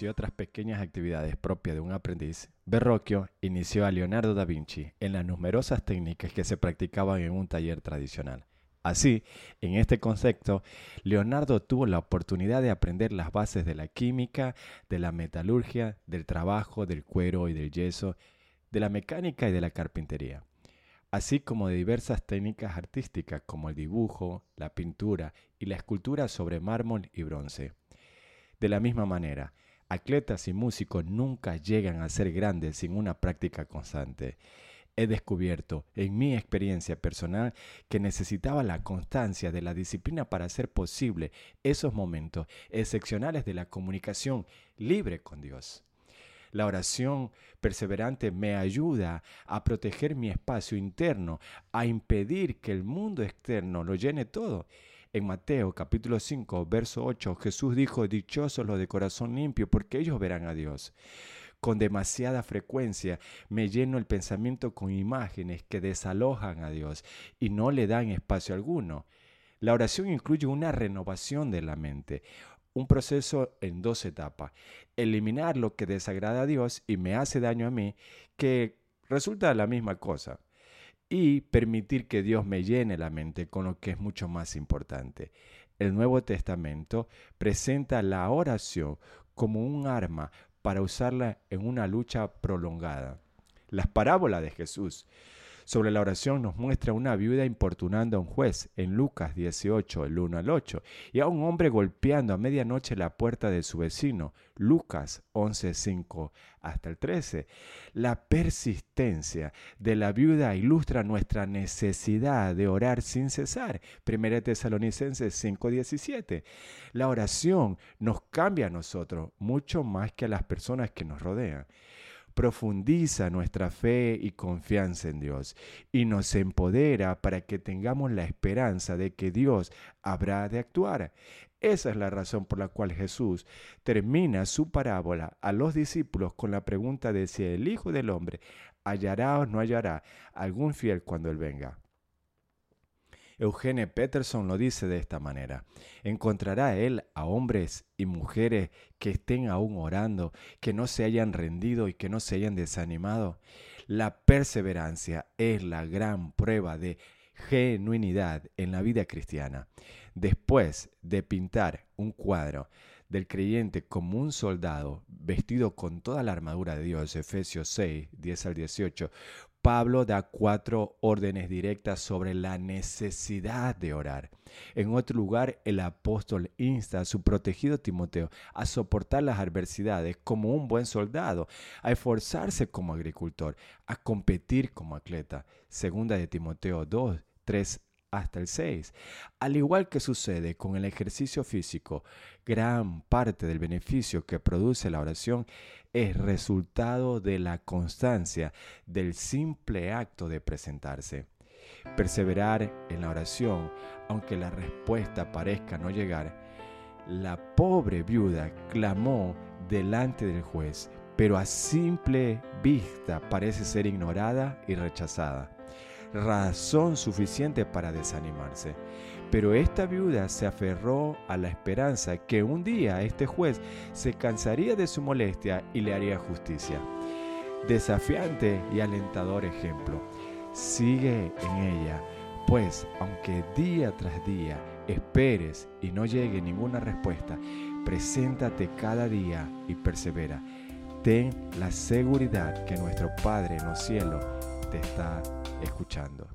y otras pequeñas actividades propias de un aprendiz, Verrocchio inició a Leonardo da Vinci en las numerosas técnicas que se practicaban en un taller tradicional. Así, en este concepto, Leonardo tuvo la oportunidad de aprender las bases de la química, de la metalurgia, del trabajo, del cuero y del yeso, de la mecánica y de la carpintería, así como de diversas técnicas artísticas como el dibujo, la pintura y la escultura sobre mármol y bronce. De la misma manera, atletas y músicos nunca llegan a ser grandes sin una práctica constante he descubierto en mi experiencia personal que necesitaba la constancia de la disciplina para hacer posible esos momentos excepcionales de la comunicación libre con Dios. La oración perseverante me ayuda a proteger mi espacio interno, a impedir que el mundo externo lo llene todo. En Mateo capítulo 5, verso 8, Jesús dijo, Dichosos los de corazón limpio, porque ellos verán a Dios con demasiada frecuencia me lleno el pensamiento con imágenes que desalojan a Dios y no le dan espacio alguno. La oración incluye una renovación de la mente, un proceso en dos etapas. Eliminar lo que desagrada a Dios y me hace daño a mí, que resulta la misma cosa. Y permitir que Dios me llene la mente con lo que es mucho más importante. El Nuevo Testamento presenta la oración como un arma para usarla en una lucha prolongada. Las parábolas de Jesús sobre la oración nos muestra una viuda importunando a un juez en Lucas 18, el 1 al 8, y a un hombre golpeando a medianoche la puerta de su vecino, Lucas 11, 5 hasta el 13. La persistencia de la viuda ilustra nuestra necesidad de orar sin cesar, 1 Tesalonicenses 5, 17. La oración nos cambia a nosotros mucho más que a las personas que nos rodean profundiza nuestra fe y confianza en Dios y nos empodera para que tengamos la esperanza de que Dios habrá de actuar. Esa es la razón por la cual Jesús termina su parábola a los discípulos con la pregunta de si el Hijo del Hombre hallará o no hallará algún fiel cuando Él venga. Eugene Peterson lo dice de esta manera. ¿Encontrará él a hombres y mujeres que estén aún orando, que no se hayan rendido y que no se hayan desanimado? La perseverancia es la gran prueba de genuinidad en la vida cristiana. Después de pintar un cuadro del creyente como un soldado vestido con toda la armadura de Dios, Efesios 6, 10 al 18, Pablo da cuatro órdenes directas sobre la necesidad de orar. En otro lugar, el apóstol insta a su protegido Timoteo a soportar las adversidades como un buen soldado, a esforzarse como agricultor, a competir como atleta. Segunda de Timoteo 2, 3 hasta el 6. Al igual que sucede con el ejercicio físico, gran parte del beneficio que produce la oración es resultado de la constancia del simple acto de presentarse. Perseverar en la oración, aunque la respuesta parezca no llegar, la pobre viuda clamó delante del juez, pero a simple vista parece ser ignorada y rechazada razón suficiente para desanimarse. Pero esta viuda se aferró a la esperanza que un día este juez se cansaría de su molestia y le haría justicia. Desafiante y alentador ejemplo. Sigue en ella, pues aunque día tras día esperes y no llegue ninguna respuesta, preséntate cada día y persevera. Ten la seguridad que nuestro Padre en los cielos te está escuchando.